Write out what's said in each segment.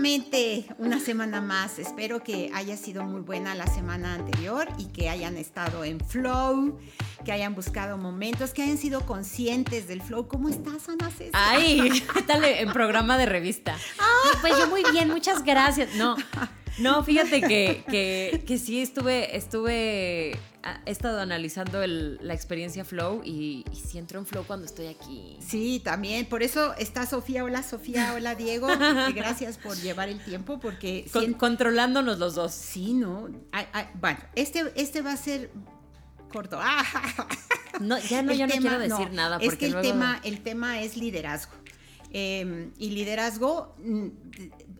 Nuevamente una semana más. Espero que haya sido muy buena la semana anterior y que hayan estado en flow, que hayan buscado momentos, que hayan sido conscientes del flow. ¿Cómo estás, Ana César? Ay, ¿qué tal en programa de revista? Ah. Pues yo muy bien, muchas gracias. No, no, fíjate que, que, que sí estuve, estuve he estado analizando la experiencia Flow y, y sí entro en Flow cuando estoy aquí. Sí, también. Por eso está Sofía. Hola Sofía, hola Diego. gracias por llevar el tiempo porque... controlándonos los dos. Sí, ¿no? bueno, este, este va a ser corto. no, ya no, yo no quiero decir nada. Porque es que el, tema, el tema es liderazgo. Em, y liderazgo mm,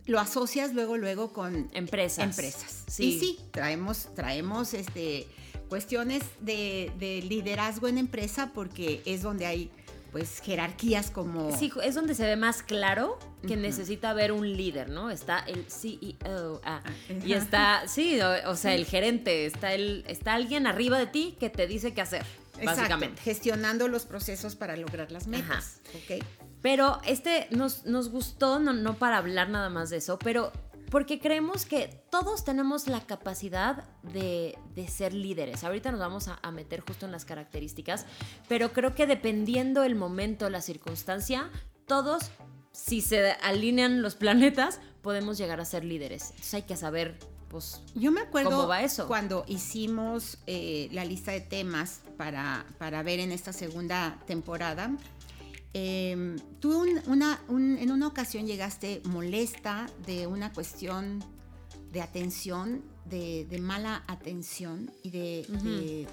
lo asocias luego, luego con empresas. Empresas. Sí. Y sí, traemos, traemos este cuestiones de, liderazgo en empresa porque es donde hay pues jerarquías como... Sí, es donde se ve más claro que necesita haber un líder, ¿no? Está el CEO, ah, y está, sí, o, sea, el gerente, está, el, está alguien arriba de ti que te dice qué hacer, básicamente. gestionando los procesos para lograr las metas, Pero este nos, nos gustó, no, no para hablar nada más de eso, pero porque creemos que todos tenemos la capacidad de, ser líderes. Ahorita nos vamos a, meter justo en las características, pero creo que dependiendo el momento, la circunstancia, todos, si se alinean los planetas, podemos llegar a ser líderes. Entonces hay que saber pues, Yo me acuerdo ¿Cómo va eso? cuando hicimos eh, la lista de temas para, para, ver en esta segunda temporada. Em, tú una, en una ocasión llegaste molesta de una cuestión de atención, de, mala atención y de,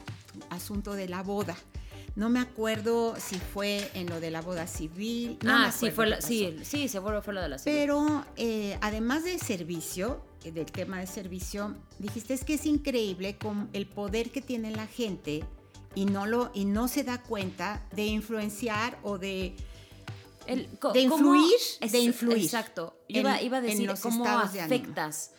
asunto de la boda. No me acuerdo si fue en lo de la boda civil. ah, sí, fue sí, sí, seguro fue lo de la civil. Pero eh, además del servicio, del tema de servicio, dijiste es que es increíble con el poder que tiene la gente y no, lo, y no se da cuenta de influenciar o de, de influir, de influir. Exacto. Iba, a decir cómo afectas.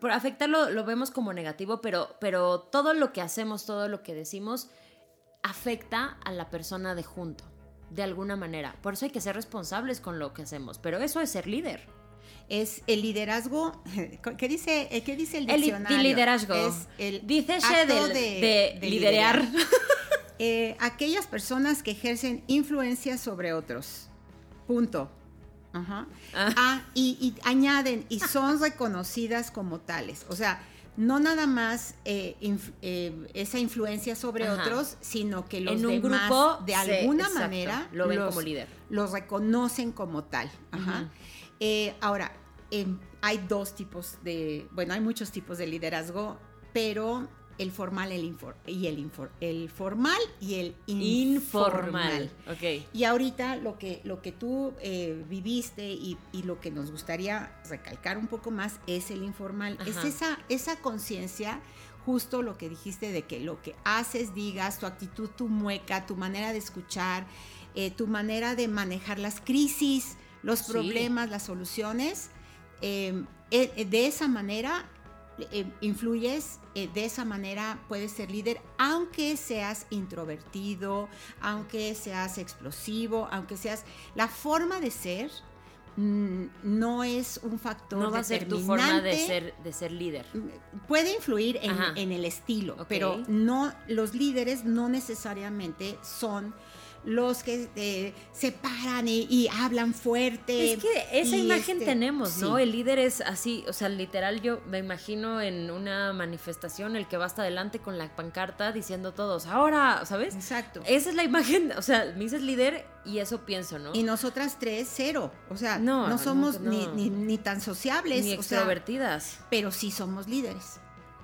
Por afectarlo lo vemos como negativo, pero, pero todo lo que hacemos, todo lo que decimos, afecta a la persona de junto, de alguna manera. Por eso hay que ser responsables con lo que hacemos. Pero eso es ser líder. Es el liderazgo. ¿Qué dice, qué dice el diccionario? El liderazgo. Es el Dice de, de, liderar. Eh, aquellas personas que ejercen influencia sobre otros. Punto. Ajá. Ah. ah y, añaden, y son reconocidas como tales. O sea, no nada más eh, eh, esa influencia sobre otros, sino que los demás de alguna manera lo ven como líder. Los reconocen como tal. Ajá. ahora, em, hay dos tipos de, bueno, hay muchos tipos de liderazgo, pero el formal el y el, el formal y el informal. Okay. Y ahorita lo que, lo que tú eh, viviste y, lo que nos gustaría recalcar un poco más es el informal. Es esa, esa conciencia, justo lo que dijiste de que lo que haces, digas, tu actitud, tu mueca, tu manera de escuchar, eh, tu manera de manejar las crisis, los problemas, las soluciones. Eh, de esa manera eh, influyes eh, de esa manera, puedes ser líder, aunque seas introvertido, aunque seas explosivo, aunque seas... La forma de ser mm, no es un factor No va a ser tu forma de ser, de ser líder. Puede influir en, el estilo, pero no, los líderes no necesariamente son los que eh, se paran y, hablan fuerte. Es que esa imagen este, tenemos, ¿no? El líder es así, o sea, literal yo me imagino en una manifestación el que va hasta adelante con la pancarta diciendo todos, ahora, ¿sabes? Exacto. Esa es la imagen, o sea, me dices líder y eso pienso, ¿no? Y nosotras tres, cero. O sea, no, somos Ni, tan sociables. Ni extrovertidas. pero sí somos líderes.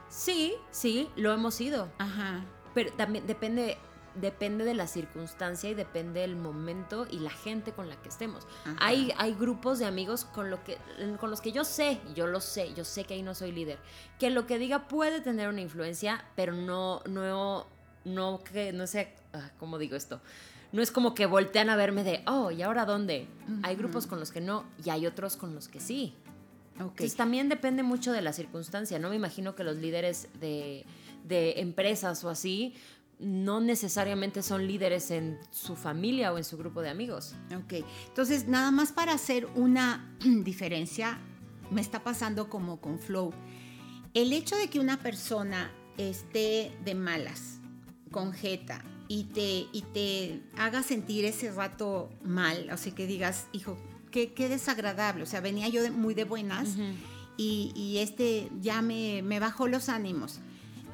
Sí, sí, lo hemos sido. Ajá. Pero también depende depende de la circunstancia y depende del momento y la gente con la que estemos. Hay, hay grupos de amigos con, lo que, con los que yo sé, yo lo sé, yo sé que ahí no soy líder, que lo que diga puede tener una influencia, pero no, no, no, que, no sé, ah, ¿cómo digo esto? No es como que voltean a verme de, oh, ¿y ahora dónde? Hay grupos con los que no y hay otros con los que sí. Entonces también depende mucho de la circunstancia. No me imagino que los líderes de, de empresas o así no necesariamente son líderes en su familia o en su grupo de amigos. Ok, entonces nada más para hacer una diferencia, me está pasando como con Flow. El hecho de que una persona esté de malas, con jeta, y te, y te haga sentir ese rato mal, o sea, que digas, hijo, qué, qué desagradable, o sea, venía yo muy de buenas y, y, este ya me, me bajó los ánimos.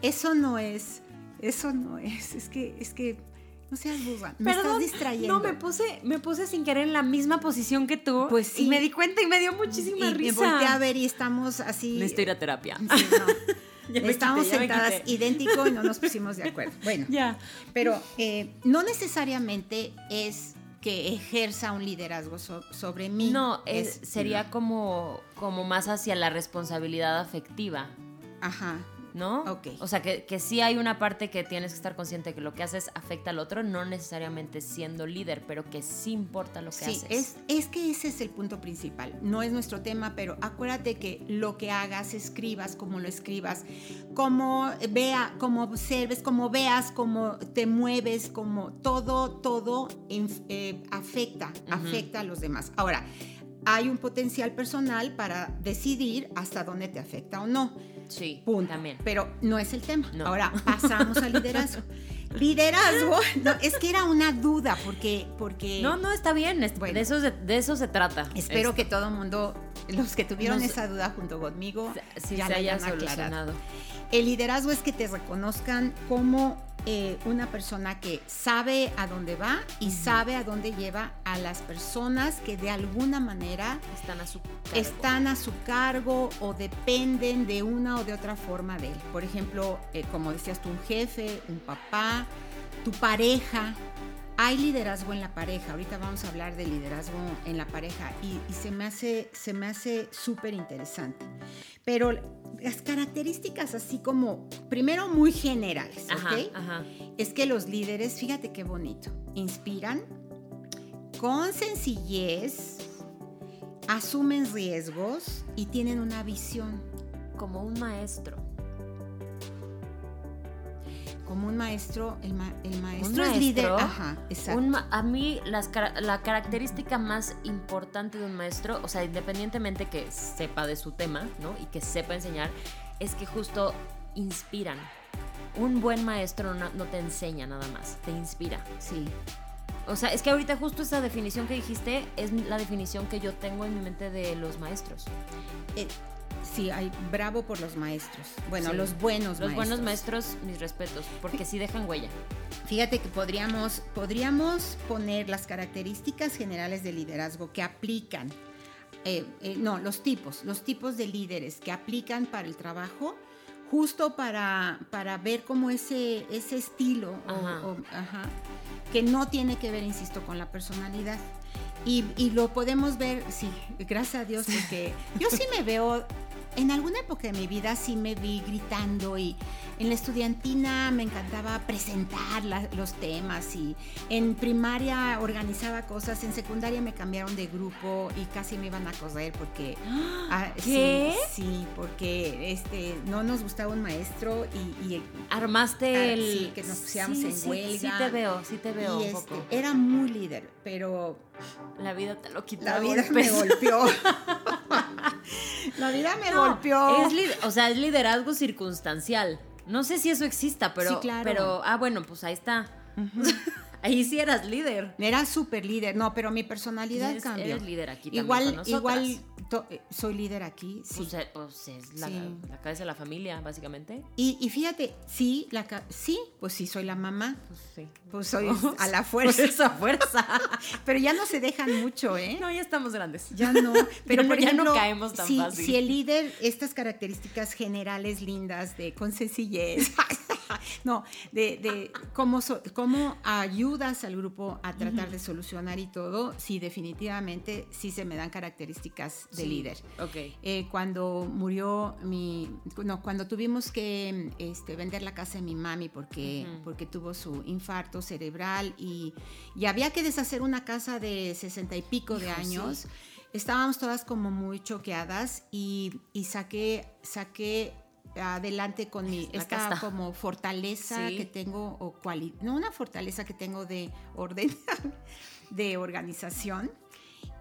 Eso no es eso no es, es que, es que, no seas burra, me estás distrayendo. No, me puse, me puse sin querer en la misma posición que tú. Pues sí. Y me di cuenta y me dio muchísima risa. Me volteé a ver y estamos así. Necesito ir a terapia. Sí, no. Estamos sentadas idéntico y no nos pusimos de acuerdo. Bueno, ya. Pero eh, no necesariamente es que ejerza un liderazgo sobre mí. No, es, sería como, como más hacia la responsabilidad afectiva. Ajá. ¿No? Ok. O sea, que, que sí hay una parte que tienes que estar consciente que lo que haces afecta al otro, no necesariamente siendo líder, pero que sí importa lo que haces. Es, es que ese es el punto principal. No es nuestro tema, pero acuérdate que lo que hagas, escribas, como lo escribas, como vea, como observes, como veas, como te mueves, como todo, todo eh, afecta, afecta a los demás. Ahora, hay un potencial personal para decidir hasta dónde te afecta o no. Sí, Punto. también. Pero no es el tema. Ahora pasamos al liderazgo. liderazgo, no, es que era una duda porque, porque no, no está bien. de eso se, de eso se trata. Espero que todo el mundo, los que tuvieron esa duda junto conmigo, ya se la hayan aclarado. El liderazgo es que te reconozcan como eh, una persona que sabe a dónde va y sabe a dónde lleva a las personas que de alguna manera están a su cargo. están a su cargo o dependen de una o de otra forma de él. Por ejemplo, eh, como decías tú, un jefe, un papá, tu pareja. Hay liderazgo en la pareja. Ahorita vamos a hablar de liderazgo en la pareja y, y se me hace se me hace súper interesante. Pero las características así como, primero muy generales, ¿ok? Es que los líderes, fíjate qué bonito, inspiran con sencillez, asumen riesgos y tienen una visión. Como un maestro como un maestro, el, maestro, es líder. Ajá, exacto. a mí la característica más importante de un maestro, o sea, independientemente que sepa de su tema, ¿no? Y que sepa enseñar, es que justo inspiran. Un buen maestro no, te enseña nada más, te inspira. Sí. O sea, es que ahorita justo esa definición que dijiste es la definición que yo tengo en mi mente de los maestros. Eh, Sí, hay bravo por los maestros. Bueno, los buenos los buenos maestros, mis respetos, porque sí dejan huella. Fíjate que podríamos, podríamos poner las características generales de liderazgo que aplican, eh, eh, no, los tipos, los tipos de líderes que aplican para el trabajo, justo para, para ver cómo ese, ese estilo, que no tiene que ver, insisto, con la personalidad. Y, y, lo podemos ver, sí, gracias a Dios, porque yo sí me veo en alguna época de mi vida sí me vi gritando y en la estudiantina me encantaba presentar los temas y en primaria organizaba cosas, en secundaria me cambiaron de grupo y casi me iban a correr porque ah, ¿Qué? Sí, porque este no nos gustaba un maestro y, armaste ah, el sí, que nos pusiéramos en huelga. Sí te veo, sí te veo un poco. Este, era muy líder, pero la vida te lo quitó. La vida me golpeó. la vida me golpeó. o sea, es liderazgo circunstancial. No sé si eso exista, pero, pero ah, bueno, pues ahí está. Ahí sí eras líder. Era súper líder, no, pero mi personalidad cambió. Eres líder aquí igual, Igual eh, soy líder aquí, sí. Pues, eh, pues es la, cabeza de la familia, básicamente. Y, fíjate, sí, la, sí, pues sí, soy la mamá. Pues sí. Pues soy a la fuerza. Pues a fuerza. pero ya no se dejan mucho, ¿eh? No, ya estamos grandes. Ya no. Pero por ya no caemos tan fácil. Si el líder, estas características generales lindas de con sencillez no, de, cómo, cómo ayudas al grupo a tratar de solucionar y todo, sí, definitivamente sí se me dan características de líder. Ok. Eh, cuando murió mi, no, cuando tuvimos que este, vender la casa de mi mami porque, porque tuvo su infarto cerebral y, y, había que deshacer una casa de sesenta y pico de años. Estábamos todas como muy choqueadas y, y saqué, saqué adelante con mi esta como fortaleza que tengo o cualidad, no una fortaleza que tengo de orden, de organización.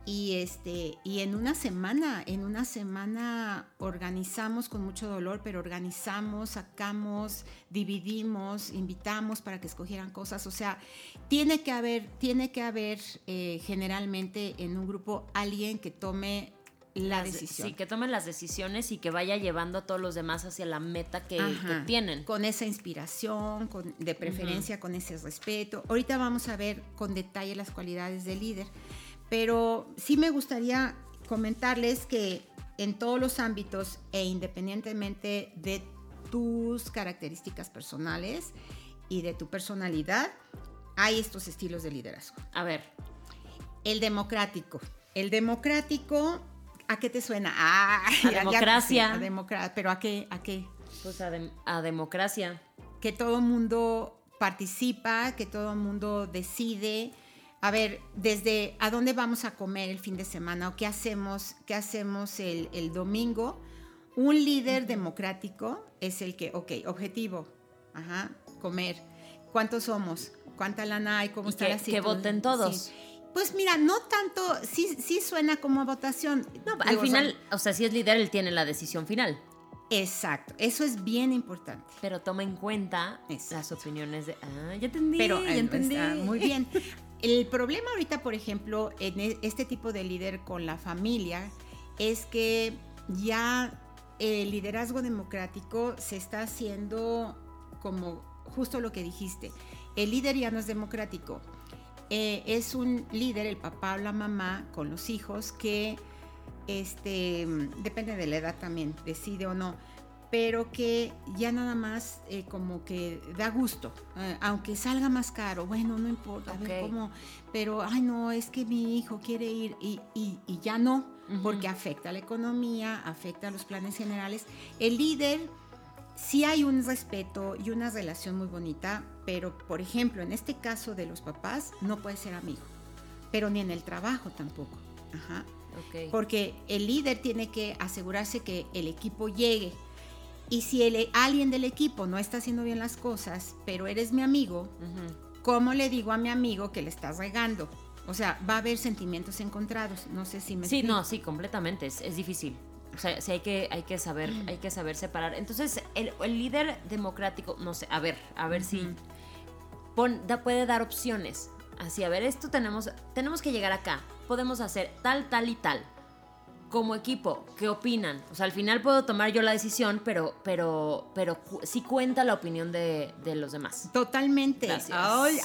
Y este y en una semana, en una semana organizamos con mucho dolor, pero organizamos, sacamos, dividimos, invitamos para que escogieran cosas. O sea, tiene que haber, tiene que haber eh, generalmente en un grupo alguien que tome la decisión. Sí, que tomen las decisiones y que vaya llevando a todos los demás hacia la meta que, tienen. Con esa inspiración, con, de preferencia con ese respeto. Ahorita vamos a ver con detalle las cualidades del líder, pero sí me gustaría comentarles que en todos los ámbitos e independientemente de tus características personales y de tu personalidad, hay estos estilos de liderazgo. A ver. El democrático. El democrático ¿A qué te suena? Ah, a democracia. a democracia. ¿Pero a qué? ¿A qué? Pues a, democracia. Que todo mundo participa, que todo el mundo decide. A ver, desde a dónde vamos a comer el fin de semana o qué hacemos, qué hacemos el, domingo. Un líder democrático es el que, ok, objetivo, ajá, comer. ¿Cuántos somos? ¿Cuánta lana hay? ¿Cómo está que, Que voten todos. Pues mira, no tanto, sí, sí suena como votación. No, al final, o sea, si es líder, él tiene la decisión final. Exacto, eso es bien importante. Pero toma en cuenta las opiniones de... Ah, ya entendí, Pero, ya entendí. muy bien. El problema ahorita, por ejemplo, en e, este tipo de líder con la familia, es que ya el liderazgo democrático se está haciendo como justo lo que dijiste. El líder ya no es democrático eh, es un líder, el papá o la mamá, con los hijos, que este, depende de la edad también, decide o no, pero que ya nada más eh, como que da gusto, eh, aunque salga más caro, bueno, no importa, a ver cómo, pero, ay no, es que mi hijo quiere ir y, y, ya no, porque afecta a la economía, afecta a los planes generales. El líder sí hay un respeto y una relación muy bonita, pero por ejemplo, en este caso de los papás, no puede ser amigo, pero ni en el trabajo tampoco. Ajá. Porque el líder tiene que asegurarse que el equipo llegue. Y si el, alguien del equipo no está haciendo bien las cosas, pero eres mi amigo, ¿cómo le digo a mi amigo que le estás regando? O sea, va a haber sentimientos encontrados. No sé si me. Sí, no, sí, completamente. es difícil. O sea, sí hay que, hay que saber, mm. hay que saber separar. Entonces, el, líder democrático, no sé, a ver, a ver si puede dar opciones. Así, a ver, esto tenemos, tenemos que llegar acá. Podemos hacer tal, tal y tal como equipo, ¿qué opinan? O sea, al final puedo tomar yo la decisión, pero, pero, pero sí cuenta la opinión de, los demás. Totalmente.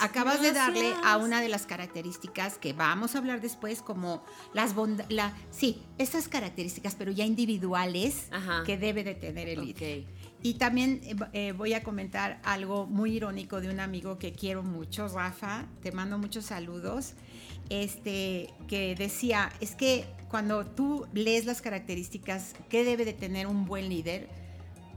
acabas de darle a una de las características que vamos a hablar después, como las bondades, la, sí, esas características, pero ya individuales que debe de tener el líder. Y también eh, eh, voy a comentar algo muy irónico de un amigo que quiero mucho, Rafa. Te mando muchos saludos. Este, que decía, es que cuando tú lees las características que debe de tener un buen líder,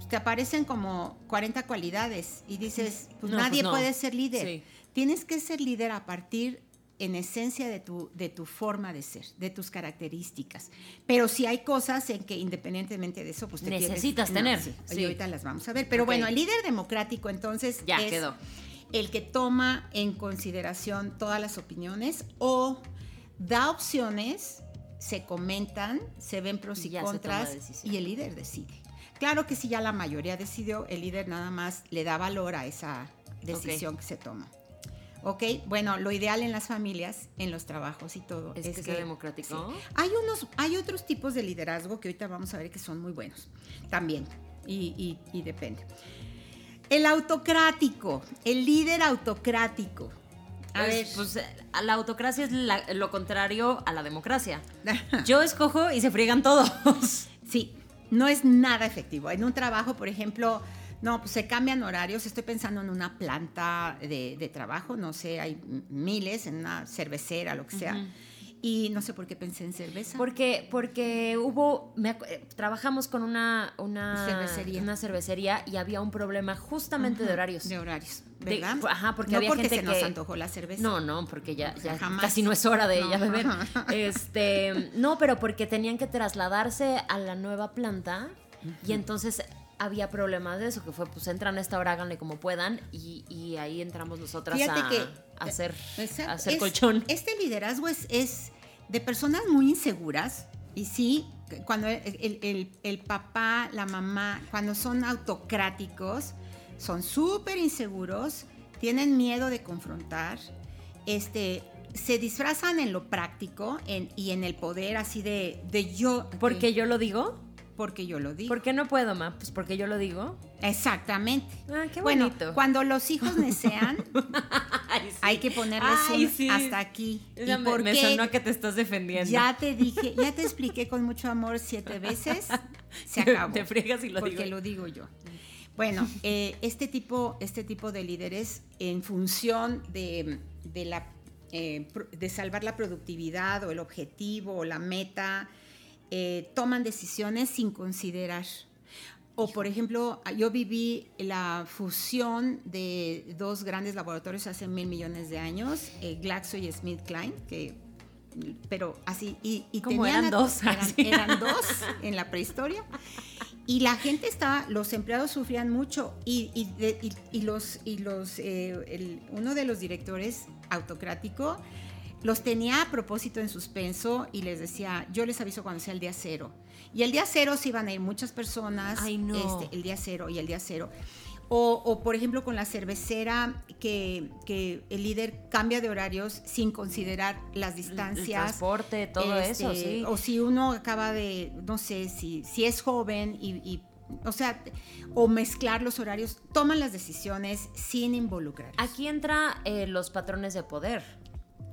te aparecen como 40 cualidades y dices, pues nadie pues puede ser líder. Tienes que ser líder a partir en esencia de tu, de tu forma de ser, de tus características. Pero si hay cosas en que independientemente de eso, pues te necesitas tener. Y ahorita las vamos a ver. Pero bueno, el líder democrático entonces ya quedó. El que toma en consideración todas las opiniones o da opciones se comentan, se ven pros y, contras y el líder decide. Claro que si ya la mayoría decidió, el líder nada más le da valor a esa decisión que se toma. ¿Ok? Bueno, lo ideal en las familias, en los trabajos y todo. Es, que, sea democrático. Hay, unos, hay otros tipos de liderazgo que ahorita vamos a ver que son muy buenos también. Y, y depende. El autocrático, el líder autocrático. A ver, pues la autocracia es lo contrario a la democracia. Yo escojo y se friegan todos. Sí, no es nada efectivo. En un trabajo, por ejemplo, No, pues se cambian horarios. Estoy pensando en una planta de, trabajo, no sé, hay miles, en una cervecera, lo que sea. Y no sé por qué pensé en cerveza. Porque, porque hubo, eh, trabajamos con una, una, cervecería. una cervecería y había un problema justamente de horarios. De horarios, ¿verdad? ajá, porque no había porque gente se nos antojó la cerveza. No, no, porque ya, ya casi no es hora de ella beber. Este, no, pero porque tenían que trasladarse a la nueva planta y entonces había problemas de eso, que fue, pues entran a esta hora, háganle como puedan, y, ahí entramos nosotras a, que, hacer, hacer colchón. Este liderazgo es, es de personas muy inseguras, y sí, cuando el, papá, la mamá, cuando son autocráticos, son súper inseguros, tienen miedo de confrontar, este, se disfrazan en lo práctico y en el poder así de, de yo. ¿Porque yo lo digo? Porque yo lo digo. ¿Por qué no puedo, ma? Pues porque yo lo digo. Exactamente. Ah, qué bonito. Bueno, cuando los hijos hay que ponerles un hasta aquí. ¿Y me, me sonó que te estás defendiendo. Ya te dije, ya te expliqué con mucho amor siete veces. Se acabó. Te friegas y lo digo. Porque lo digo yo. Bueno, eh, este, tipo, este tipo de líderes, en función de, la, eh, de salvar la productividad o el objetivo o la meta, eh, toman decisiones sin considerar. O, por ejemplo, yo viví la fusión de dos grandes laboratorios hace mil millones de años, eh, Glaxo y SmithKline, que pero así, y, tenían eran dos? Eran, dos en la prehistoria. Y la gente estaba, los empleados sufrían mucho y, y, los, y los eh, uno de los directores autocrático los tenía a propósito en suspenso y les decía, yo les aviso cuando sea el día cero. Y el día cero se iban a ir muchas personas, Ay, no. este, el día cero y el día cero. O, por ejemplo con la cervecera, que, el líder cambia de horarios sin considerar las distancias. El transporte, todo eso, este, sí. O si uno acaba de, no sé, si, si es joven y, o sea, o mezclar los horarios, toman las decisiones sin involucrar. Aquí entra eh, los patrones de poder.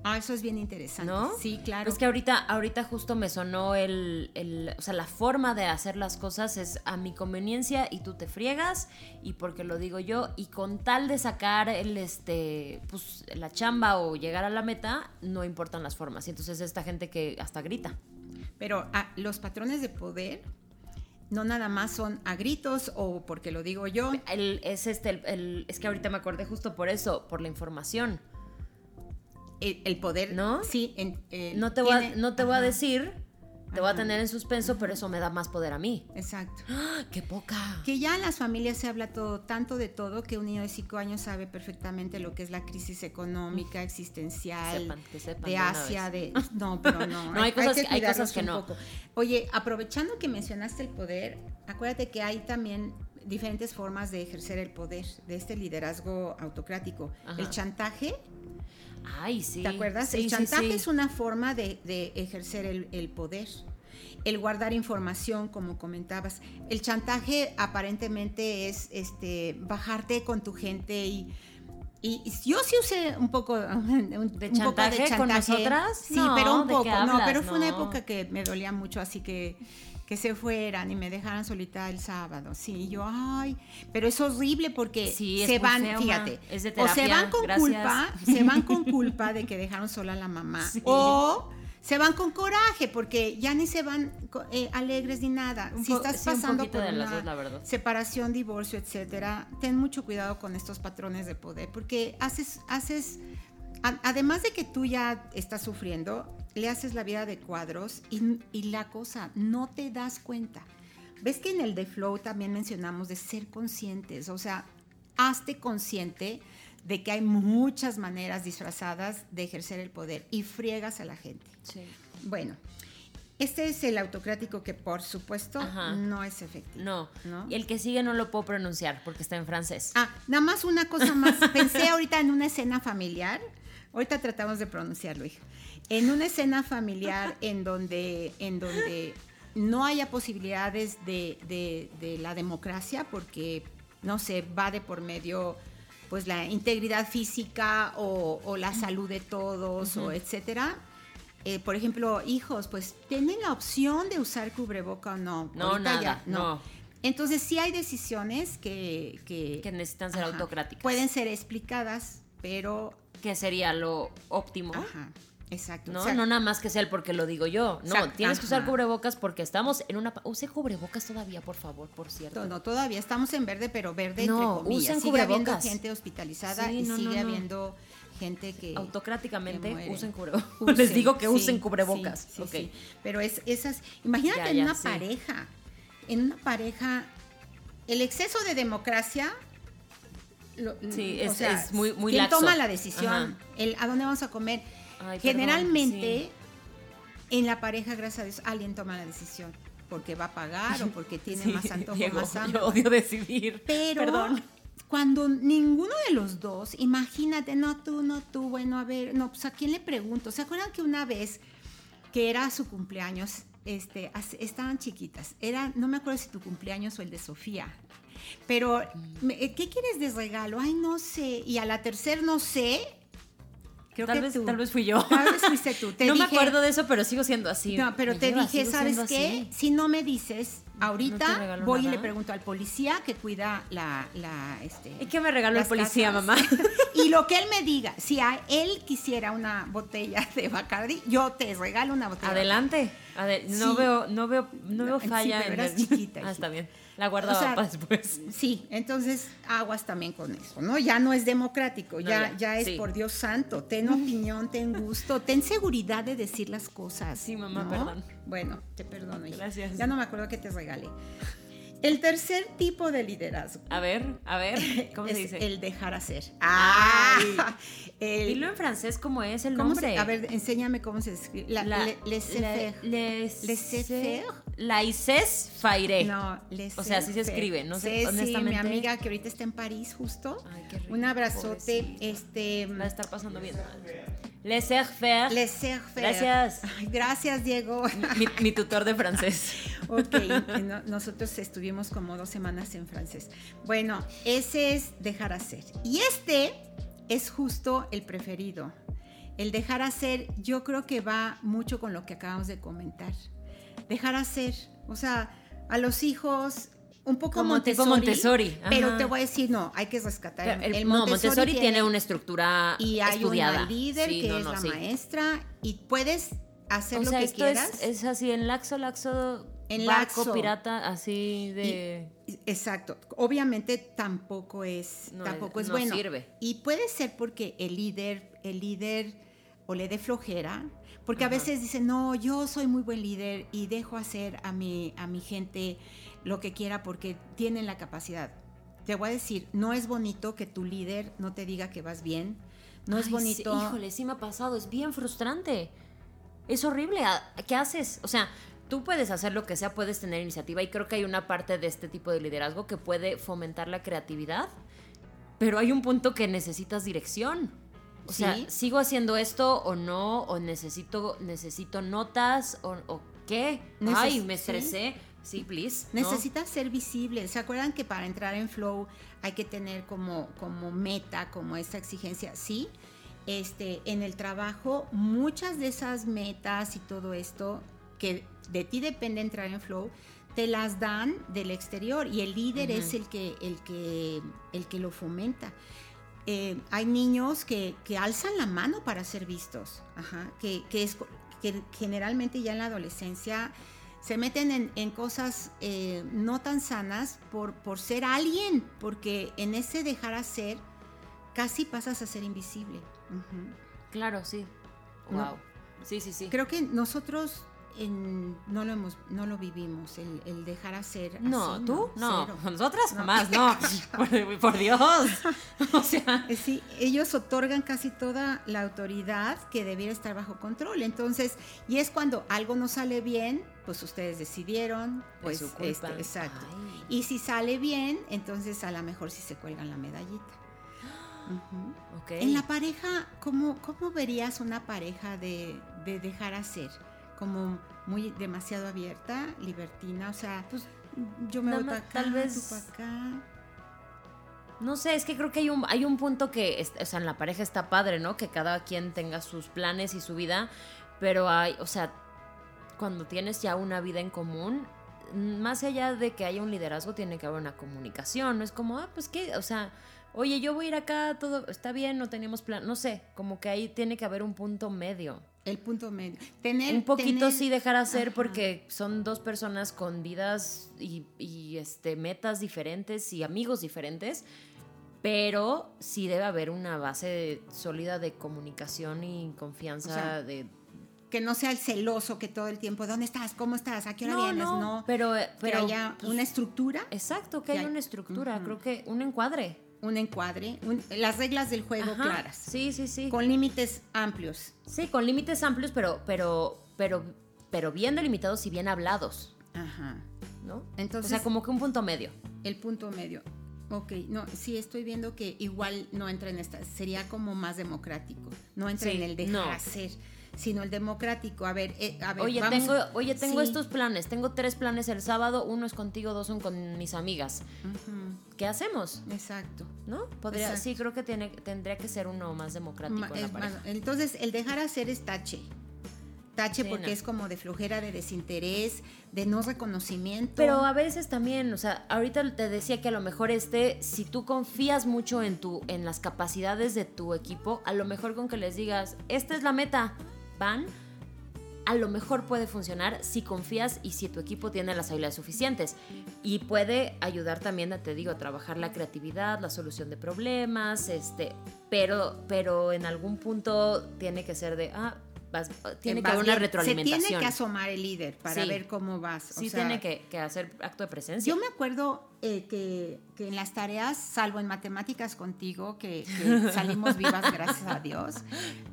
Ah, eso es bien interesante. ¿No? Sí, claro. Es que ahorita, ahorita justo me sonó el, o sea, la forma de hacer las cosas es a mi conveniencia y tú te friegas y porque lo digo yo y con tal de sacar el, este, pues, la chamba o llegar a la meta, no importan las formas. Y entonces esta gente que hasta grita. Pero ah, los patrones de poder no nada más son a gritos o porque lo digo yo. es, este, el, es que ahorita me acordé justo por eso, por la información el, poder, ¿no? Sí, eh, no te voy a, no te voy a decir, te voy a tener en suspenso, pero eso me da más poder a mí. Exacto. ¡Ah! ¡Qué poca! Que ya en las familias se habla todo, tanto de todo, que un niño de cinco años sabe perfectamente lo que es la crisis económica, existencial, que sepan, de Asia, de... No, pero no. no, hay, cosas, que, hay cosas que no. Oye, aprovechando que mencionaste el poder, acuérdate que hay también diferentes formas de ejercer el poder, de este liderazgo autocrático. El chantaje Ay, sí. ¿Te acuerdas? el chantaje es una forma de, ejercer el, poder. El guardar información, como comentabas. El chantaje aparentemente es este, bajarte con tu gente y, y yo sí usé un poco de, chantaje, con nosotras. Sí, pero un poco. No, pero fue una época que me dolía mucho, así que que se fueran y me dejaran solita el sábado. Sí, yo, ay, pero es horrible porque se van, fíjate, o se van con culpa, se van con culpa de que dejaron sola a la mamá, o se van con coraje porque ya ni se van eh, alegres ni nada. si estás pasando por una separación, divorcio, etcétera, ten mucho cuidado con estos patrones de poder porque haces, haces, además de que tú ya estás sufriendo, le haces la vida de cuadros y, la cosa, no te das cuenta. Ves que en el de Flow también mencionamos de ser conscientes, o sea, hazte consciente de que hay muchas maneras disfrazadas de ejercer el poder y friegas a la gente. Sí. Bueno, este es el autocrático que por supuesto no es efectivo. No. Y el que sigue no lo puedo pronunciar porque está en francés. Ah, nada más una cosa más. Pensé ahorita en una escena familiar. Ahorita tratamos de pronunciarlo, hijo en una escena familiar en donde, en donde no haya posibilidades de, la democracia, porque, no se va de por medio pues la integridad física o, la salud de todos, o etcétera. Eh, por ejemplo, hijos, pues tienen la opción de usar cubreboca o no. No, nada, no. Entonces sí hay decisiones que... Que, que necesitan ser autocráticas. Pueden ser explicadas, pero... Que sería lo óptimo. Ajá. Exacto. No, no nada más que sea el porque lo digo yo. No, tienes que usar cubrebocas porque estamos en una. Use cubrebocas todavía, por favor, por cierto. No, todavía estamos en verde, pero verde no, entre comillas. Usen sigue cubrebocas. habiendo gente hospitalizada y sigue habiendo gente que. Autocráticamente usen cubrebocas. Les digo que usen cubrebocas. Sí, Pero es esas. Imagínate en una pareja. En una pareja. El exceso de democracia sí, es, es, muy, muy ¿Quién toma la decisión? El, ¿A dónde vamos a comer? Generalmente, en la pareja, gracias a Dios, alguien toma la decisión. Porque va a pagar o porque tiene más antojo, más hambre. Yo odio decidir. Pero cuando ninguno de los dos, imagínate, no tú, no tú, bueno, a ver, no, pues a quién le pregunto. ¿Se acuerdan que una vez que era su cumpleaños, este, estaban chiquitas? Era, no me acuerdo si tu cumpleaños o el de Sofía. Pero, mm. ¿qué quieres de regalo? Ay, no sé. Y a la tercera no sé tal, vez, tal vez fui yo. Tal vez fuiste tú. no me acuerdo de eso, pero sigo siendo así. No, pero te dije, ¿sabes qué? Si no me dices, ahorita voy y le pregunto al policía que cuida la... la este, ¿Y qué me regaló el policía, mamá? y lo que él me diga, si a él quisiera una botella de Bacardi, yo te regalo una botella. Adelante. no, veo, no veo, no veo falla. Sí, en chiquita. Ah, está bien. La guardaba para después. Sí, entonces aguas también con eso, ¿no? Ya no es democrático, ya, ya, es por Dios santo. Ten opinión, ten gusto, ten seguridad de decir las cosas. Sí, mamá, perdón. Bueno, te perdono. Gracias. Ya no me acuerdo que te regalé. El tercer tipo de liderazgo. A ver, a ver, ¿cómo se dice? El dejar hacer. Ah, el, Dilo en francés, ¿cómo es el nombre? a ver, enséñame cómo se escribe. La, la, le, laissez-faire. Laissez-faire. Laissez faire. No, laissez O sea, así se escribe, no sé, honestamente. Mi amiga que ahorita está en París justo. Ay, qué rico, Un abrazote. Este, Va a estar pasando bien. Laissez faire. Laissez faire. Gracias. Ay, gracias, Diego. Mi, mi, tutor de francés. ok, nosotros estuvimos como dos semanas en francés. Bueno, ese es dejar hacer. Y este es justo el preferido. El dejar hacer, yo creo que va mucho con lo que acabamos de comentar dejar hacer. O sea, a los hijos un poco como Montessori, Montessori. pero te voy a decir no hay que rescatar el, no, Montessori, tiene, una estructura y hay estudiada. una líder que es la maestra y puedes hacer o lo sea, que esto quieras es, es, así en laxo laxo en barco pirata así de exacto obviamente tampoco es tampoco es, bueno sirve. y puede ser porque el líder el líder o le dé flojera porque a veces dicen, no, yo soy muy buen líder y dejo hacer a mi, a mi gente lo que quiera porque tienen la capacidad. Te voy a decir, no es bonito que tu líder no te diga que vas bien. No es bonito. Sí, híjole, sí me ha pasado, es bien frustrante. Es horrible. ¿Qué haces? O sea, tú puedes hacer lo que sea, puedes tener iniciativa y creo que hay una parte de este tipo de liderazgo que puede fomentar la creatividad, pero hay un punto que necesitas dirección. O sea, ¿sigo haciendo esto o no? ¿O necesito, necesito notas? ¿O, qué? Ay, me estresé. Sí, please. Necesitas ser visible. ¿Se acuerdan que para entrar en flow hay que tener como, como meta, como esa exigencia? Sí. Este, en el trabajo, muchas de esas metas y todo esto que de ti depende entrar en flow, te las dan del exterior y el líder es el que, el, que, el que lo fomenta. Eh, hay niños que, alzan la mano para ser vistos, que, es, que generalmente ya en la adolescencia se meten en, cosas eh, no tan sanas por, por ser alguien, porque en ese dejar hacer casi pasas a ser invisible. Claro, sí. Wow. sí, sí, sí. Creo que nosotros no lo hemos, no lo vivimos, el, dejar hacer. No, tú, no, nosotras jamás, no, por, Dios. O sea, eh, sí, ellos otorgan casi toda la autoridad que debiera estar bajo control. Entonces, y es cuando algo no sale bien, pues ustedes decidieron, pues este, exacto. Y si sale bien, entonces a lo mejor sí se cuelgan la medallita. En la pareja, ¿cómo, ¿cómo verías una pareja de, de dejar hacer? Como muy demasiado abierta, libertina, o sea, pues yo me voy para acá, tal vez para acá. No sé, es que creo que hay un, hay un punto que, o sea, en la pareja está padre, ¿no? Que cada quien tenga sus planes y su vida, pero hay, o sea, cuando tienes ya una vida en común, más allá de que haya un liderazgo, tiene que haber una comunicación. No es como, ah, pues qué, o sea, oye, yo voy a ir acá, todo está bien, no teníamos plan, no sé, como que ahí tiene que haber un punto medio. El punto medio. Tener, un poquito sí dejar hacer porque son dos personas con vidas y, y, este, metas diferentes y amigos diferentes, pero sí debe haber una base sólida de comunicación y confianza de que no sea el celoso que todo el tiempo, ¿dónde estás? ¿Cómo estás? ¿A qué hora vienes? No, pero, pero que haya pues, una estructura. Exacto, que, haya una estructura, creo que un encuadre. Un encuadre, las reglas del juego claras. Sí, sí, sí. Con límites amplios. Sí, con límites amplios, pero, pero, pero, pero bien delimitados y bien hablados. Ajá. ¿No? Entonces, o sea, como que un punto medio. El punto medio. Ok, no, sí estoy viendo que igual no entra en esta, sería como más democrático, no entra en el dejar hacer sino el democrático. A ver, eh, a ver oye, tengo, oye, tengo estos planes, tengo tres planes el sábado, uno es contigo, dos son con mis amigas. ¿Qué hacemos? Exacto. ¿No? Podría, sí, creo que tiene, tendría que ser uno más democrático. entonces, el dejar hacer es tache. Tache porque es como de flojera, de desinterés, de no reconocimiento. Pero a veces también, o sea, ahorita te decía que a lo mejor este, si tú confías mucho en tu, en las capacidades de tu equipo, a lo mejor con que les digas, esta es la meta, van, a lo mejor puede funcionar si confías y si tu equipo tiene las habilidades suficientes. Y puede ayudar también, te digo, a trabajar la creatividad, la solución de problemas, este, pero, pero en algún punto tiene que ser de, ah, tiene que haber una retroalimentación. Se tiene que asomar el líder para ver cómo vas. sí, tiene que, hacer acto de presencia. Yo me acuerdo eh, que, en las tareas, salvo en matemáticas contigo, que, salimos vivas, gracias a Dios,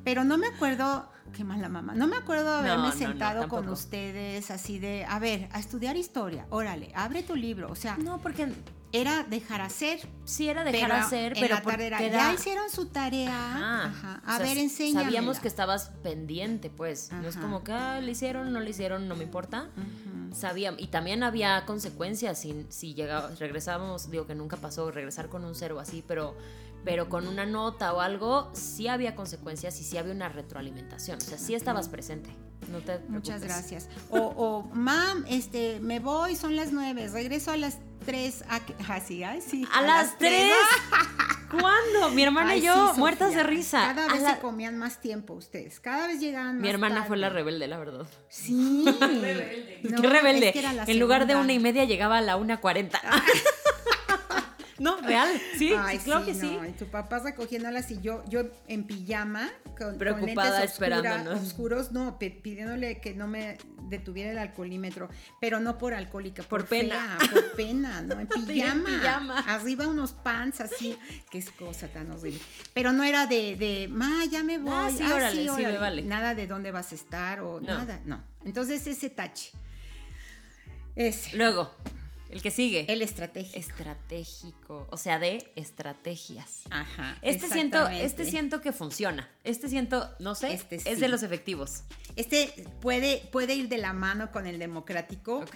pero no me acuerdo, qué mala mamá, no me acuerdo haberme sentado con ustedes así de, a ver, a estudiar historia, órale, abre tu libro, o sea... No, porque era dejar hacer. Sí, era dejar hacer, pero ya hicieron su tarea. Ajá. A ver, enséñame. Sabíamos que estabas pendiente, pues. No es como que ah, le hicieron, no le hicieron, no me importa. Sabíamos. Y también había consecuencias si, si regresábamos, digo que nunca pasó regresar con un cero así, pero pero con una nota o algo sí había consecuencias y sí había una retroalimentación, o sea, sí estabas presente. No te Muchas gracias. O, o, mam, este, me voy, son las nueve, regreso a las tres, así, ay, sí. A, las, tres. ¿Cuándo? Mi hermana y yo, muertas de risa. Cada vez se comían más tiempo ustedes. Cada vez llegaban más Mi hermana fue la rebelde, la verdad. Sí. rebelde. Qué rebelde. en lugar de una y media llegaba a la una cuarenta. No, real, sí, claro que sí. Y tu papá recogiéndolas y yo, yo en pijama, con, preocupada esperando, oscuros, no, pidiéndole que no me detuviera el alcoholímetro, pero no por alcohólica, por, pena, por pena, ¿no? En pijama, arriba unos pants así, qué es cosa tan horrible. Pero no era de, de ma, ya me voy, ah, sí, vale. nada de dónde vas a estar o nada, no. Entonces ese tache. Ese. Luego. El que sigue. El estratégico. Estratégico. O sea, de estrategias. Ajá. Este siento, este siento que funciona. Este siento, no sé, este es de los efectivos. Este puede, puede ir de la mano con el democrático. Ok.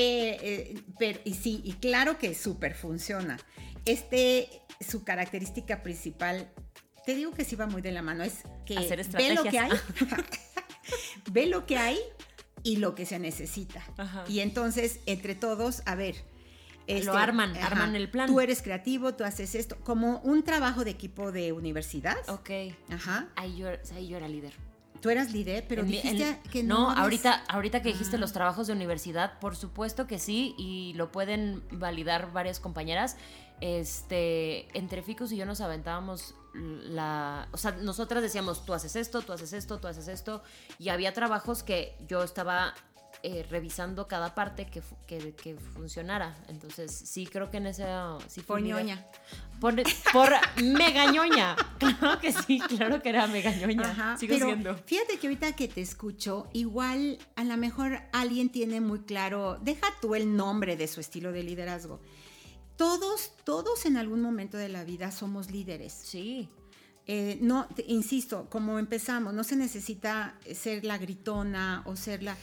Eh, pero, y sí, y claro que súper funciona. Este, su característica principal, te digo que sí va muy de la mano, es que Hacer ve lo que hay. ve lo que hay y lo que se necesita. Y entonces, entre todos, a ver. lo este, arman, arman el plan. Tú eres creativo, tú haces esto, como un trabajo de equipo de universidad. Ok. Ajá. Ahí yo, ahí yo era líder. Tú eras líder, pero dijiste que no. No, ahorita, ahorita que dijiste ah. los trabajos de universidad, por supuesto que sí, y lo pueden validar varias compañeras. Este, entre Ficus y yo nos aventábamos la, o sea, nosotras decíamos, tú haces esto, tú haces esto, tú haces esto, y había trabajos que yo estaba eh, revisando cada parte que, que, funcionara. Entonces, sí, creo que en esa... Sí por ñoña. Por, por megañoña. Claro que sí, claro que era megañoña. Ajá, Sigo siendo. Fíjate que ahorita que te escucho, igual a lo mejor alguien tiene muy claro, deja tú el nombre de su estilo de liderazgo todos, todos en algún momento de la vida somos líderes. Sí. Eh, no, insisto, como empezamos, no se necesita ser la gritona o ser la...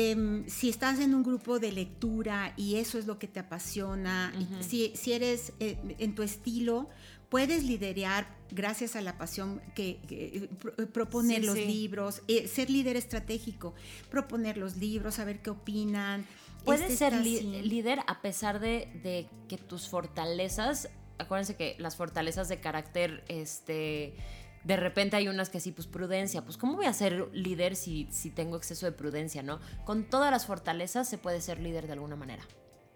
Em, si estás en un grupo de lectura y eso es lo que te apasiona, si, eres eh, en tu estilo, puedes liderar gracias a la pasión que, eh, proponer los libros, ser líder estratégico, proponer los libros, saber qué opinan, puedes este ser li- líder a pesar de, de que tus fortalezas, acuérdense que las fortalezas de carácter, este, de repente hay unas que sí, pues prudencia, pues ¿cómo voy a ser líder si, si tengo exceso de prudencia, no? Con todas las fortalezas se puede ser líder de alguna manera.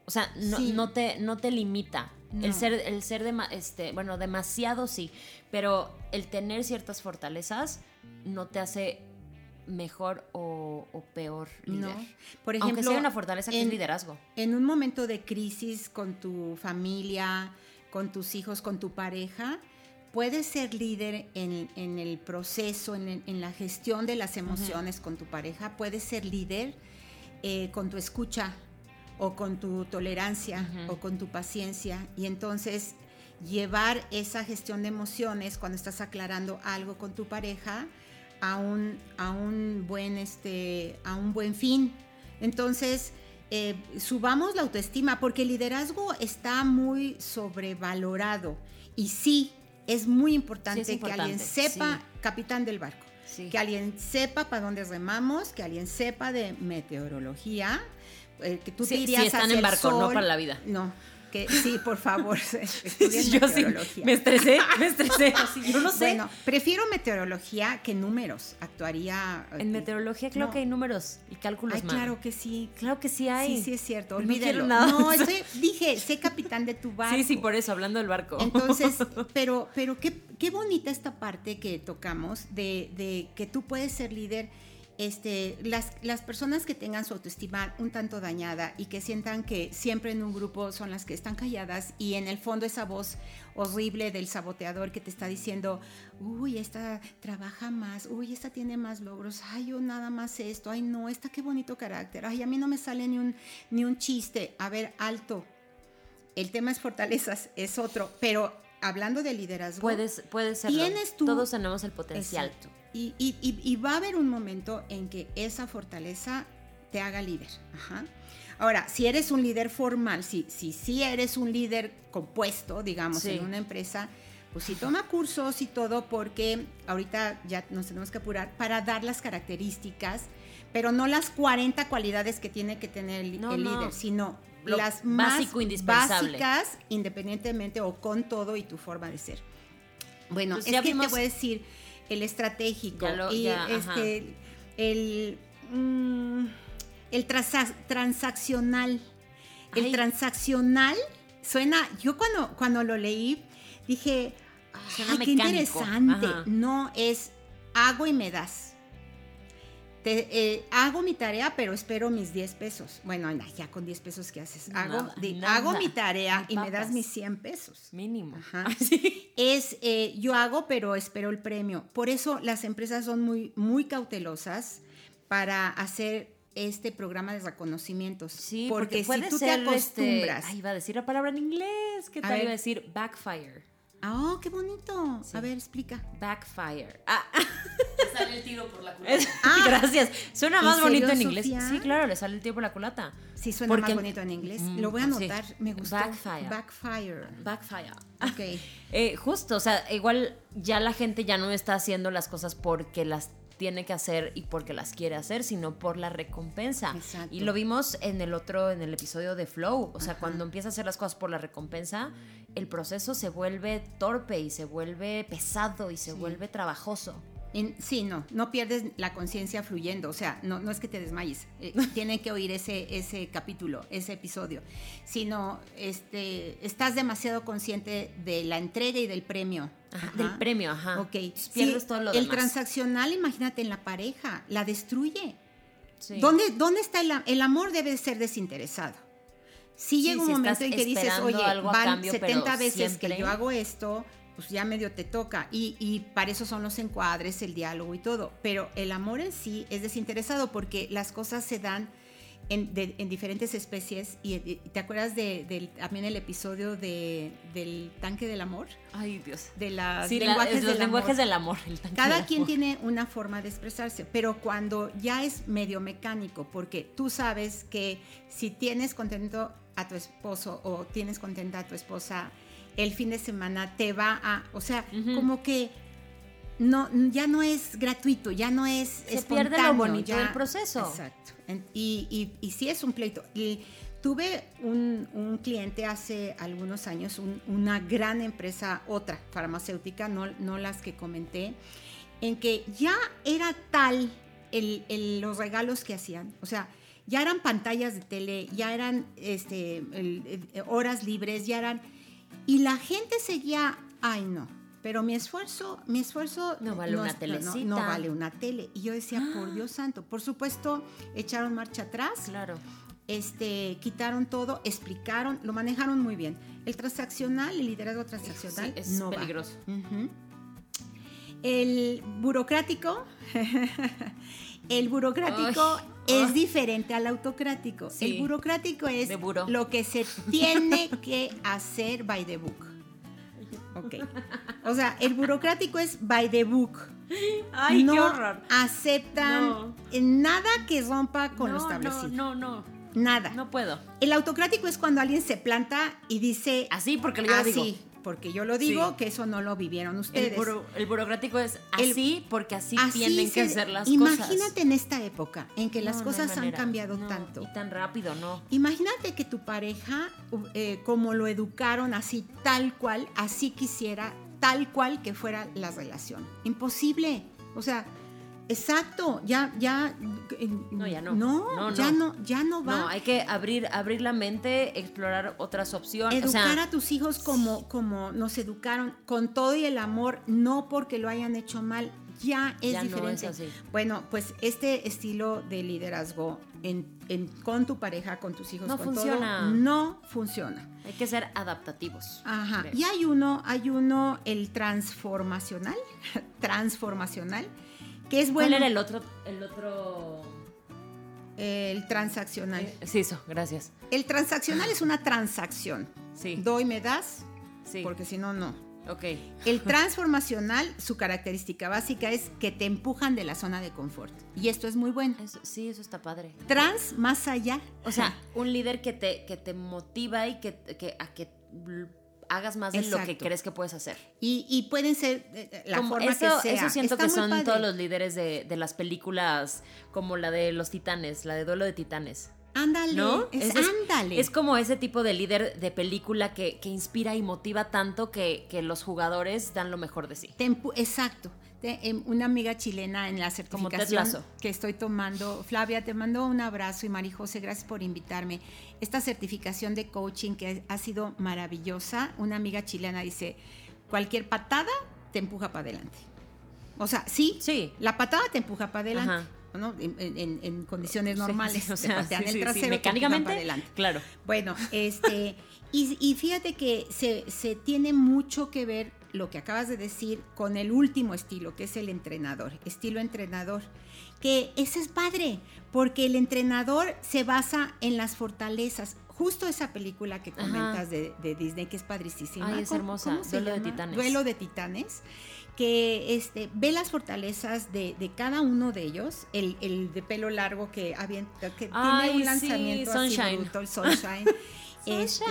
O sea, no, Sí. no te, no te limita. El ser, el ser dema- este, bueno, demasiado sí, pero el tener ciertas fortalezas no te hace mejor o, o peor líder. No. Por Aunque ejemplo, sea una fortaleza que es en- liderazgo. En un momento de crisis con tu familia, con tus hijos, con tu pareja, puedes ser líder en, en el proceso, en, la gestión de las emociones con tu pareja, puedes ser líder eh, con tu escucha o con tu tolerancia o con tu paciencia. Y entonces llevar esa gestión de emociones cuando estás aclarando algo con tu pareja a un, a un buen este a un buen fin. Entonces eh, subamos la autoestima porque el liderazgo está muy sobrevalorado. Y sí es muy importante, Sí, es que alguien sepa sí. capitán del barco Sí. que alguien sepa para dónde remamos, que alguien sepa de meteorología, eh, que tú te irías sí están hacia en el barco, no para la vida. No, que sí, por favor, estudien Yo sí, meteorología. me estresé, me estresé. así, yo no sé. Bueno, prefiero meteorología que números. Actuaría. eh, en meteorología claro no. que hay números y cálculos, Ay, man. claro que sí. Claro que sí hay. Sí, sí es cierto. Olvídelo. No, estoy- dije, sé capitán de tu barco. Sí, sí, por eso, hablando del barco. Entonces, pero, pero qué, qué bonita esta parte que tocamos de, de que tú puedes ser líder. Este, las, las personas que tengan su autoestima un tanto dañada y que sientan que siempre en un grupo son las que están calladas y en el fondo esa voz horrible del saboteador que te está diciendo, uy, esta trabaja más, uy, esta tiene más logros, ay, yo nada más esto, ay, no, esta qué bonito carácter, ay, a mí no me sale ni un, ni un chiste, a ver, alto, el tema es fortalezas, es otro, pero hablando de liderazgo. puedes, puedes serlo. Tienes tú- Todos tenemos el potencial. Exacto. Y, y- y- y va a haber un momento en que esa fortaleza te haga líder. Ajá. Ahora, si eres un líder formal, si, si, si eres un líder compuesto, digamos, Sí. en una empresa, pues sí toma cursos y todo, porque ahorita ya nos tenemos que apurar para dar las características, pero no las 40 cualidades que tiene que tener el, No, el no. líder, sino Lo las más básico, básicas, independientemente o con todo y tu forma de ser. Bueno, Pues es ya que vimos- te voy a decir el estratégico lo- y ya, ajá. este el mm, el transa- transaccional. El transaccional suena, yo cuando cuando lo leí dije, Suena "Ay, qué mecánico". interesante. Ajá. No es hago y me das. Te, eh, hago mi tarea, pero espero mis 10 pesos. Bueno, ya con 10 pesos, ¿qué haces? Hago, Nada, di- nada. hago mi tarea y me das mis 100 pesos Mínimo. Ajá. Sí. es eh, yo hago, pero espero el premio. Por eso las empresas son muy, muy cautelosas para hacer este programa de reconocimientos. Sí, porque, porque, puede si tú ser, te acostumbras. Este, ay, iba a decir la palabra en inglés. ¿Qué A tal ver. iba a decir? Backfire. Ah, oh, qué bonito. Sí. A ver, explica. Backfire. Ah, sale el tiro por la culata. es- gracias. Suena ¿En más bonito serio, en inglés. Sofía? Sí, claro, le sale el tío por la culata. Sí, suena Porque- más bonito en inglés. Mm, Lo voy a sí. anotar. Me gustó. Backfire. Backfire. Backfire. Ok. Eh, justo, o sea, igual ya la gente ya no está haciendo las cosas porque las tiene que hacer y porque las quiere hacer, sino por la recompensa. Exacto. Y lo vimos en el otro, en el episodio de Flow. O sea, Ajá. cuando empieza a hacer las cosas por la recompensa, el proceso se vuelve torpe y se vuelve pesado y se Sí. vuelve trabajoso. En- sí, no, no pierdes la conciencia fluyendo, o sea, no, no es que te desmayes, eh, tienen que oír ese, ese capítulo, ese episodio, sino este, estás demasiado consciente de la entrega y del premio. Ajá. Del premio, ajá. Ok, Entonces pierdes Sí, todo lo el demás. transaccional, imagínate en la pareja, la destruye. Sí. ¿Dónde, ¿Dónde está el, el amor? Debe ser desinteresado. Si Sí, llega un si momento en que dices, oye, van cambio, 70 pero veces que yo hago esto, pues ya medio te toca. Y, y para eso son los encuadres, el diálogo y todo. Pero el amor en sí es desinteresado porque las cosas se dan en, de- en diferentes especies. Y, y te acuerdas de, del- también el episodio de, del tanque del amor? Ay, Dios. De las Sí, la- lenguajes es los del lenguajes amor. del amor. el tanque Cada del quien amor. tiene una forma de expresarse, pero cuando ya es medio mecánico, porque tú sabes que si tienes contento a tu esposo o tienes contenta a tu esposa, el fin de semana te va a, o sea, como que no, ya no es gratuito, ya no es Se pierde lo bonito del proceso. Exacto. Y, y, sí es un pleito. Tuve un, un cliente hace algunos años, una gran empresa, otra farmacéutica, no, no las que comenté, en que ya era tal el, los regalos que hacían. O sea, ya eran pantallas de tele, ya eran este, horas libres, ya eran... Y la gente seguía, ay no, pero mi esfuerzo, mi esfuerzo no vale una telecita. No, no, vale una tele. Y yo decía, por Dios santo, por supuesto, echaron marcha atrás. Claro. Este, quitaron todo, explicaron, lo manejaron muy bien. El transaccional, el liderazgo transaccional, es peligroso. El burocrático, el burocrático es diferente al autocrático. El burocrático es lo que se tiene que hacer by the book. Ok. O sea, el burocrático es by the book. Ay, no qué horror. aceptan nada que rompa con lo establecido. No, no, no. Nada. No puedo. El autocrático es cuando alguien se planta y dice. Así, porque yo así, digo. Porque yo lo digo, que eso no lo vivieron ustedes. El, burocrático es así, porque así, tienen que ser las imagínate cosas. Imagínate en esta época en que las cosas han cambiado tanto. Y tan rápido, ¿no? Imagínate que tu pareja, eh, como lo educaron así, tal cual, así quisiera, tal cual que fuera la relación. Imposible. O sea, Exacto, ya, ya. No, ya no. No, ya no. ya no va. No, hay que abrir, abrir la mente, explorar otras opciones. Educar a tus hijos como, como nos educaron, con todo y el amor, no porque lo hayan hecho mal, ya es diferente. Bueno, pues este estilo de liderazgo en, con tu pareja, con tus hijos, no con funciona. todo, no funciona. Hay que ser adaptativos. Ajá. Y hay uno, hay uno, el transformacional, transformacional ¿Cuál era el otro? El otro... El transaccional. Eh, sí, eso, gracias. El transaccional es una transacción. Sí. Doy, me das, sí. porque si no, no. Ok. El transformacional, su característica básica es que te empujan de la zona de confort. Y esto es muy bueno. sí, eso está padre. Trans, más allá. O sea, un líder que te, que te motiva y que, que a que hagas más de lo que crees que puedes hacer. Y, pueden ser eh, eh, la forma que sea. Eso siento que son todos los líderes de, las películas como la de los titanes, la de Duelo de Titanes. Ándale, ¿no? Es, ándale. Es, como ese tipo de líder de película que, inspira y motiva tanto que, los jugadores dan lo mejor de sí. exacto. Una amiga chilena en la certificación que estoy tomando. Flavia, te mando un abrazo y Mari José, gracias por invitarme. Esta certificación de coaching que ha sido maravillosa. Una amiga chilena dice, cualquier patada te empuja para adelante. O sea, sí, sí. la patada te empuja para adelante. ¿no? En, condiciones normales, o sea, te patean el trasero, mecánicamente, para adelante. Claro. Bueno, este, y, y, fíjate que se, se tiene mucho que ver lo que acabas de decir con el último estilo, que es el entrenador, estilo entrenador, que ese es padre, porque el entrenador se basa en las fortalezas. Justo esa película que comentas de, Disney, que es padricísima. Ay, es hermosa. Duelo de titanes. Duelo de titanes que este, ve las fortalezas de, cada uno de ellos, el, el de pelo largo que, que tiene un lanzamiento sí, Sunshine. el Sunshine, Este,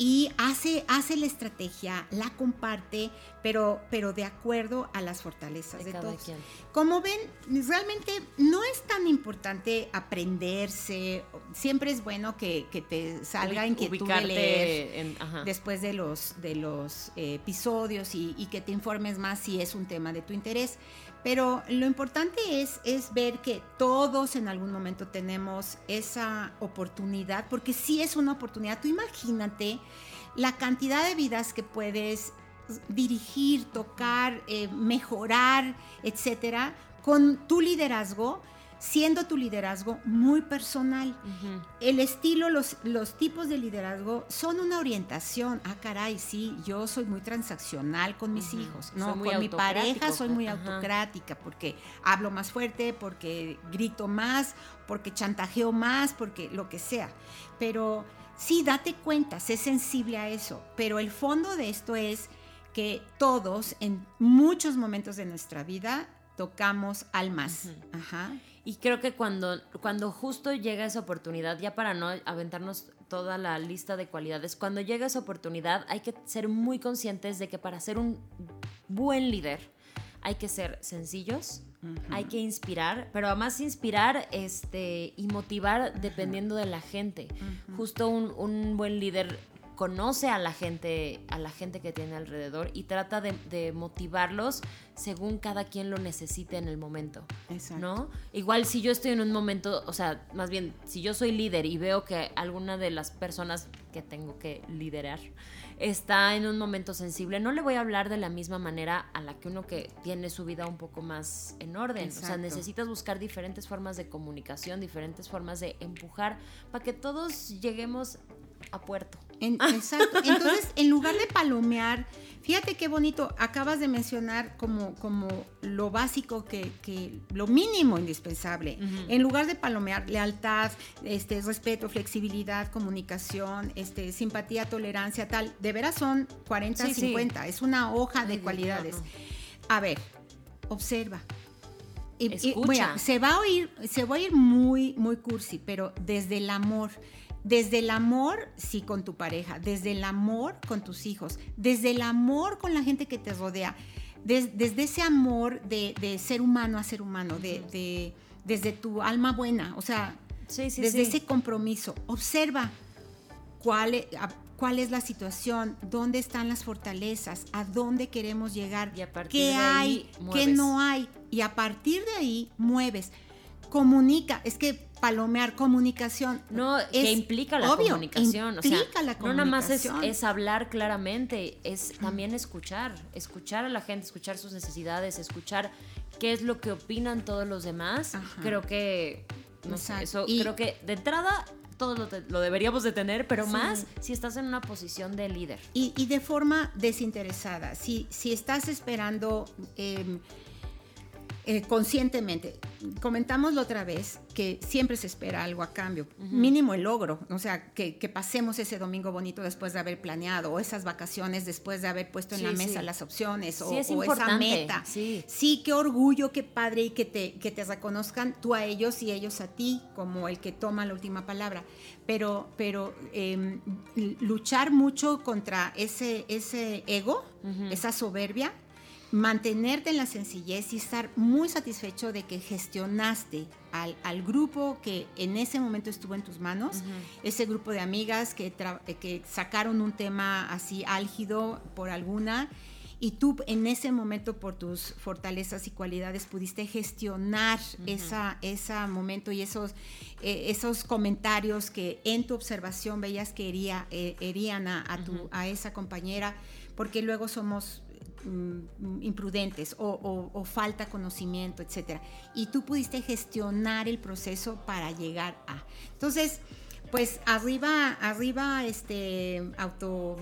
y hace, hace la estrategia, la comparte, pero, pero de acuerdo a las fortalezas de, todos. Como ven, realmente no es tan importante aprenderse. Siempre es bueno que, te salga inquietud de leer después de los, de los eh, episodios y, y que te informes más si es un tema de tu interés. Pero lo importante es, es ver que todos en algún momento tenemos esa oportunidad, porque sí es una oportunidad. Tú imagínate la cantidad de vidas que puedes dirigir, tocar, eh, mejorar, etcétera, con tu liderazgo siendo tu liderazgo muy personal. El estilo, los, los tipos de liderazgo son una orientación. Ah, caray, sí, yo soy muy transaccional con mis hijos. No, con mi pareja soy muy autocrática porque hablo más fuerte, porque grito más, porque chantajeo más, porque lo que sea. Pero sí, date cuenta, sé sensible a eso. Pero el fondo de esto es que todos en muchos momentos de nuestra vida tocamos almas. Ajá. Y creo que cuando, cuando justo llega esa oportunidad, ya para no aventarnos toda la lista de cualidades, cuando llega esa oportunidad hay que ser muy conscientes de que para ser un buen líder hay que ser sencillos, hay que inspirar, pero además inspirar este, y motivar dependiendo de la gente. Justo un, un buen líder conoce a la gente, a la gente que tiene alrededor y trata de, motivarlos según cada quien lo necesite en el momento. Exacto. ¿No? Igual si yo estoy en un momento, o sea, más bien, si yo soy líder y veo que alguna de las personas que tengo que liderar está en un momento sensible, no le voy a hablar de la misma manera a la que uno que tiene su vida un poco más en orden. O sea, necesitas buscar diferentes formas de comunicación, diferentes formas de empujar para que todos lleguemos a puerto. exacto. Entonces, en lugar de palomear, fíjate qué bonito, acabas de mencionar como, como lo básico que, que lo mínimo indispensable. En lugar de palomear, lealtad, este, respeto, flexibilidad, comunicación, este, simpatía, tolerancia, tal, de veras son 40, 50. Es una hoja de cualidades. A ver, observa. Y, se va a oír, se va a oír muy, muy cursi, pero desde el amor desde el amor, sí, con tu pareja, desde el amor con tus hijos, desde el amor con la gente que te rodea, desde ese amor de, ser humano a ser humano, de, desde tu alma buena, o sea, desde ese compromiso. Observa cuál, e, cuál es la situación, dónde están las fortalezas, a dónde queremos llegar, qué hay, qué no hay, y a partir de ahí mueves. Comunica, es que palomear comunicación. No, que implica la comunicación. o sea, No nada más es, hablar claramente, es también escuchar, escuchar a la gente, escuchar sus necesidades, escuchar qué es lo que opinan todos los demás. Creo que, no sé, eso creo que de entrada todo lo, deberíamos de tener, pero más si estás en una posición de líder. Y, de forma desinteresada. Si, si estás esperando... Em, eh, conscientemente. Comentamos la otra vez que siempre se espera algo a cambio, mínimo el logro, o sea, que, pasemos ese domingo bonito después de haber planeado, o esas vacaciones después de haber puesto en la mesa las opciones, o, esa meta. Sí. qué orgullo, qué padre, y que te, que te reconozcan tú a ellos y ellos a ti como el que toma la última palabra. Pero, pero em, luchar mucho contra ese, ese ego, esa soberbia, mantenerte en la sencillez y estar muy satisfecho de que gestionaste al, grupo que en ese momento estuvo en tus manos, ese grupo de amigas que, que sacaron un tema así álgido por alguna y tú en ese momento por tus fortalezas y cualidades pudiste gestionar esa, ese momento y esos, eh, esos comentarios que en tu observación veías que hería, eh, herían a, a esa compañera, porque luego somos imprudentes o, falta conocimiento, etcétera. Y tú pudiste gestionar el proceso para llegar a. Entonces, pues arriba, arriba, este auto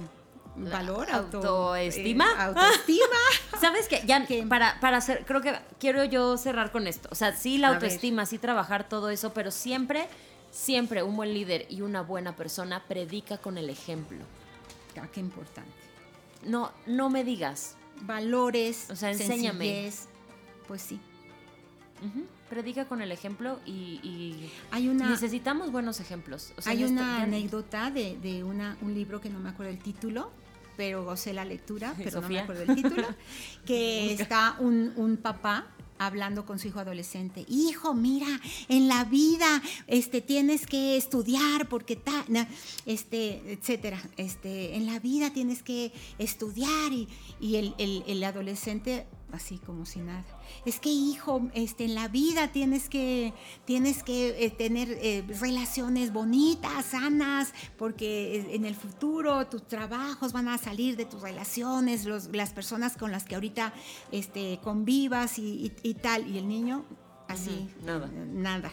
valor, autoestima. Eh, autoestima. ¿Sabes qué? Ya para, para hacer, creo que quiero yo cerrar con esto. O sea, sí la autoestima, sí trabajar todo eso, pero siempre, siempre un buen líder y una buena persona predica con el ejemplo. Ah, qué importante. No, no me digas, valores, o sea, enséñame. Pues sí. Predica con el ejemplo y, hay una, necesitamos buenos ejemplos. hay una anécdota de, una, un libro que no me acuerdo el título, pero gocé la lectura, pero no me acuerdo el título, que está un, un papá hablando con su hijo adolescente. Hijo, mira, en la vida este, tienes que estudiar porque está, este, etcétera. Este, en la vida tienes que estudiar y, y el, el, el adolescente así como si nada. Es que hijo, este, en la vida tienes que, tienes que eh, tener eh, relaciones bonitas, sanas, porque en el futuro tus trabajos van a salir de tus relaciones, las personas con las que ahorita este, convivas y, tal. Y el niño, así, nada. nada.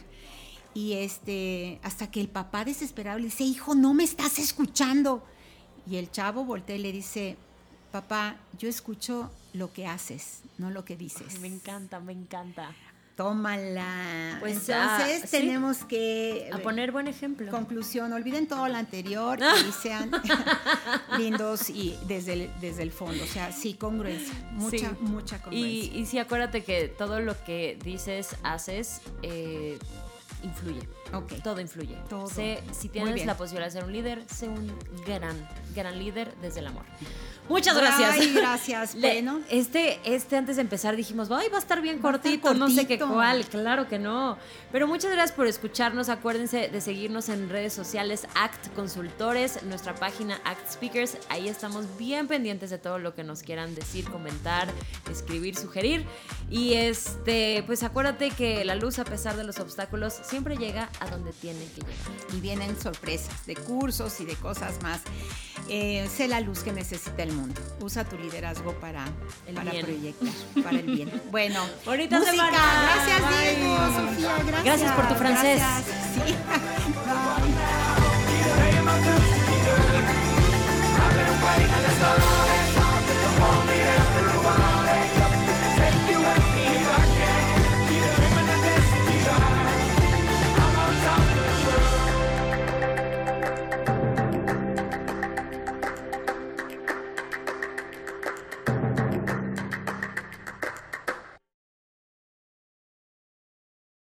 Y este, hasta que el papá desesperado le dice, hijo, no me estás escuchando. Y el chavo voltea y le dice, papá, yo escucho lo que haces, no lo que dices. me encanta, me encanta. Tómala. Pues entonces tenemos que a poner buen ejemplo. Conclusión, olviden todo lo anterior y sean lindos y desde el, desde el fondo, o sea, sí congruencia, mucha mucha congruencia. Y, sí acuérdate que todo lo que dices, haces eh, influye. Okay. Todo influye. Todo. si tienes la posibilidad de ser un líder, sé un gran gran líder desde el amor. Muchas gracias. Ay, gracias. bueno. Este, este antes de empezar dijimos, ay, va a estar bien cortito, no sé qué cuál, claro que no. Pero muchas gracias por escucharnos. Acuérdense de seguirnos en redes sociales ACT Consultores, nuestra página ACT Speakers. Ahí estamos bien pendientes de todo lo que nos quieran decir, comentar, escribir, sugerir. Y este, pues acuérdate que la luz, a pesar de los obstáculos, siempre llega a donde tiene que llegar. Y vienen sorpresas de cursos y de cosas más. Eh, sé la luz que necesita el mundo. Usa tu liderazgo para, el bien. proyectar, para el bien. Bueno, ahorita música. Gracias, Bye. Diego, gracias. Por tu francés.